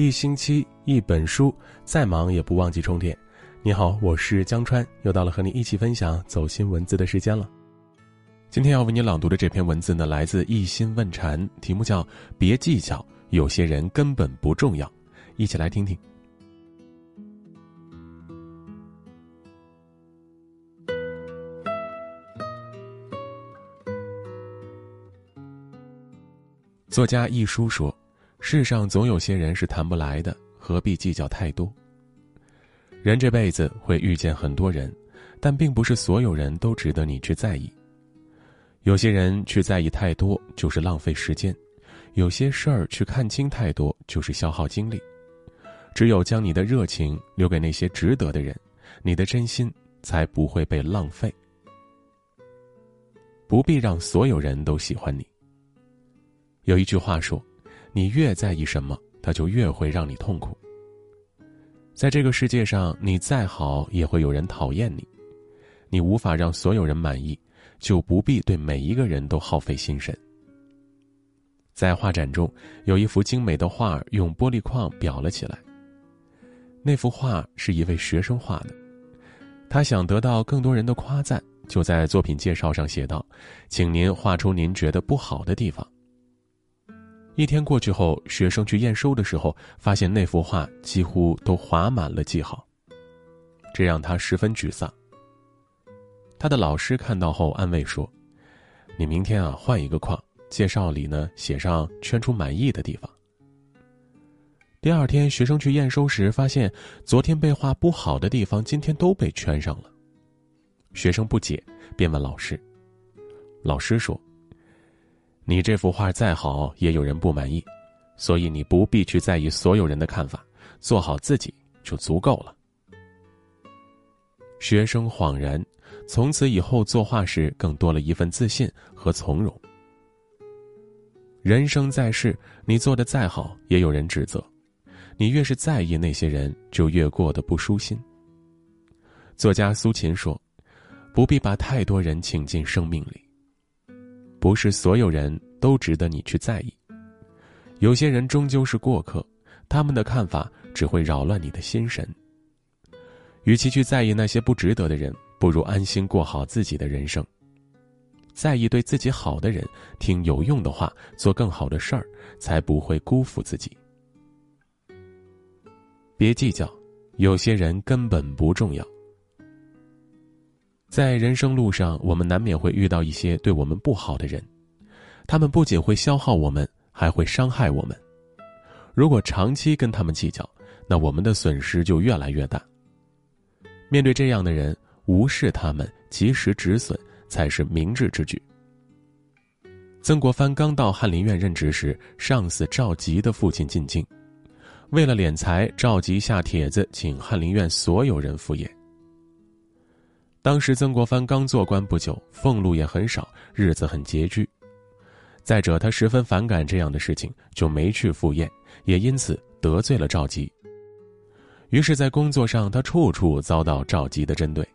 一星期一本书，再忙也不忘记充电。你好，我是江川，又到了和你一起分享走心文字的时间了。今天要为你朗读的这篇文字呢，来自一心问禅，题目叫“别计较，有些人根本不重要”。一起来听听。作家一书说：“世上总有些人是谈不来的，何必计较太多？人这辈子会遇见很多人，但并不是所有人都值得你去在意。有些人去在意太多，就是浪费时间；有些事儿去看清太多，就是消耗精力。只有将你的热情留给那些值得的人，你的真心才不会被浪费。不必让所有人都喜欢你。”有一句话说：“你越在意什么，它就越会让你痛苦。”在这个世界上，你再好也会有人讨厌你。你无法让所有人满意，就不必对每一个人都耗费心神。在画展中，有一幅精美的画用玻璃框裱了起来。那幅画是一位学生画的，他想得到更多人的夸赞，就在作品介绍上写道：“请您画出您觉得不好的地方。”一天过去后，学生去验收的时候，发现那幅画几乎都划满了记号，这让他十分沮丧。他的老师看到后安慰说：“你明天啊换一个框，介绍里呢写上圈出满意的地方。”第二天，学生去验收时发现，昨天被画不好的地方今天都被圈上了。学生不解，便问老师。老师说。你这幅画再好，也有人不满意，所以你不必去在意所有人的看法，做好自己就足够了。学生恍然，从此以后作画时更多了一份自信和从容。人生在世，你做的再好，也有人指责，你越是在意那些人，就越过得不舒心。作家苏秦说：“不必把太多人请进生命里。”不是所有人都值得你去在意，有些人终究是过客，他们的看法只会扰乱你的心神。与其去在意那些不值得的人，不如安心过好自己的人生。在意对自己好的人，听有用的话，做更好的事儿，才不会辜负自己。别计较，有些人根本不重要。在人生路上，我们难免会遇到一些对我们不好的人，他们不仅会消耗我们，还会伤害我们。如果长期跟他们计较，那我们的损失就越来越大。面对这样的人，无视他们，及时止损，才是明智之举。曾国藩刚到翰林院任职时，上司赵佶的父亲进京，为了敛财，赵佶下帖子请翰林院所有人赴宴。当时曾国藩刚做官不久，俸禄也很少，日子很拮据。再者，他十分反感这样的事情，就没去赴宴，也因此得罪了赵佶。于是，在工作上，他处处遭到赵佶的针对。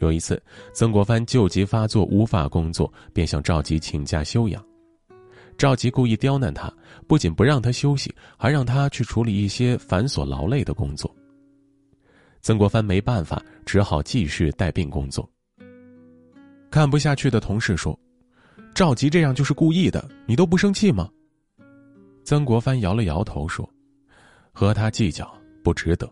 有一次，曾国藩旧疾发作，无法工作，便向赵佶请假休养。赵佶故意刁难他，不仅不让他休息，还让他去处理一些繁琐劳累的工作。曾国藩没办法，只好继续带病工作。看不下去的同事说：“赵吉这样就是故意的，你都不生气吗？”曾国藩摇了摇头说：“和他计较不值得。”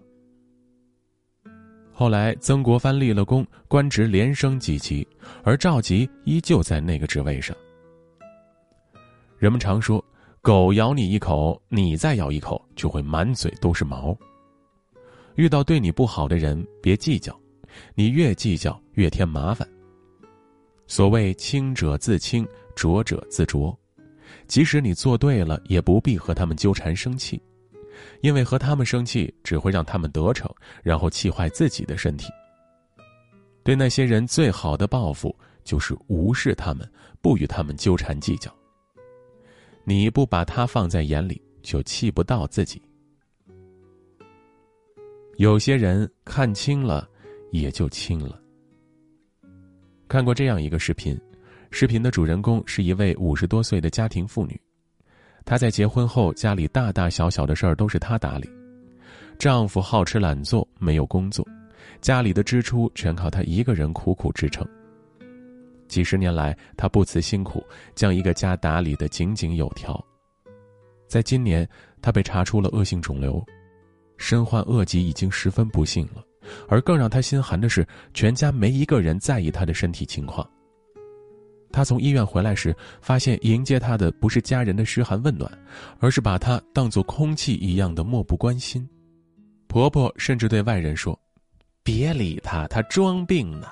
后来，曾国藩立了功，官职连升几级，而赵吉依旧在那个职位上。人们常说：“狗咬你一口，你再咬一口，就会满嘴都是毛。”遇到对你不好的人，别计较，你越计较越添麻烦。所谓清者自清，浊者自浊，即使你做对了，也不必和他们纠缠生气，因为和他们生气只会让他们得逞，然后气坏自己的身体。对那些人最好的报复，就是无视他们，不与他们纠缠计较。你不把他放在眼里，就气不到自己。有些人看清了，也就清了。看过这样一个视频，视频的主人公是一位五十多岁的家庭妇女，她在结婚后，家里大大小小的事儿都是她打理。丈夫好吃懒做，没有工作，家里的支出全靠她一个人苦苦支撑。几十年来，她不辞辛苦，将一个家打理得井井有条。在今年，她被查出了恶性肿瘤，身患恶疾已经十分不幸了。而更让她心寒的是，全家没一个人在意她的身体情况。她从医院回来时，发现迎接她的不是家人的嘘寒问暖，而是把她当作空气一样的漠不关心。婆婆甚至对外人说：“别理她，她装病呢。”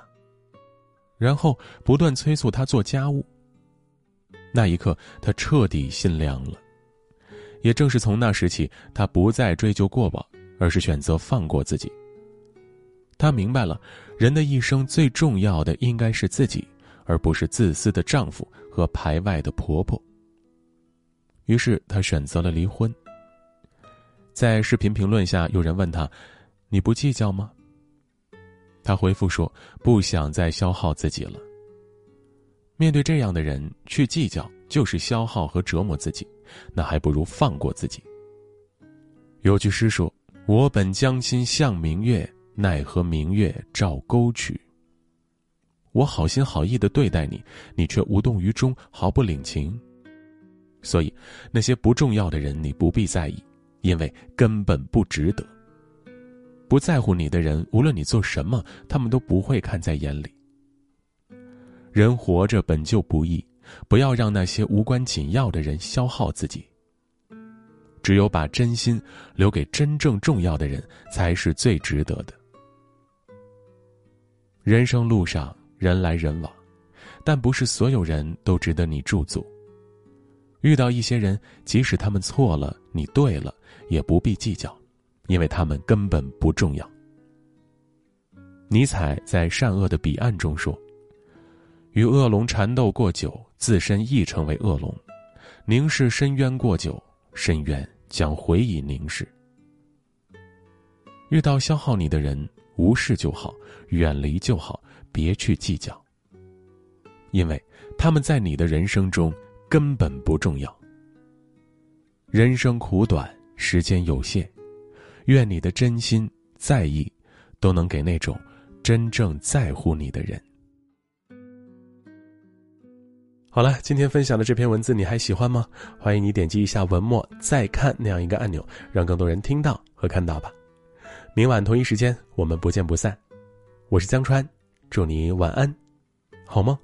然后不断催促她做家务。那一刻，她彻底心凉了。也正是从那时起，她不再追究过往，而是选择放过自己。她明白了，人的一生最重要的应该是自己。而不是自私的丈夫和排外的婆婆。于是她选择了离婚。在视频评论下，有人问她：“你不计较吗？”她回复说：“不想再消耗自己了。”面对这样的人去计较，就是消耗和折磨自己，那还不如放过自己。有句诗说：“我本将心向明月，奈何明月照沟渠。”我好心好意的对待你，你却无动于衷，毫不领情。所以，那些不重要的人你不必在意，因为根本不值得。不在乎你的人，无论你做什么，他们都不会看在眼里。人活着本就不易，不要让那些无关紧要的人消耗自己。只有把真心留给真正重要的人，才是最值得的。人生路上。人来人往，但不是所有人都值得你驻足。遇到一些人，即使他们错了，你对了，也不必计较，因为他们根本不重要。尼采在《善恶的彼岸》中说：“与恶龙缠斗过久，自身亦成为恶龙；凝视深渊过久，深渊将回以凝视。”遇到消耗你的人，无视就好，远离就好。别去计较，因为他们在你的人生中根本不重要。人生苦短，时间有限，愿你的真心在意，都能给那种真正在乎你的人。好了，今天分享的这篇文字你还喜欢吗？欢迎你点击一下文末再看那样一个按钮，让更多人听到和看到吧。明晚同一时间，我们不见不散。我是江川。祝你晚安，好梦？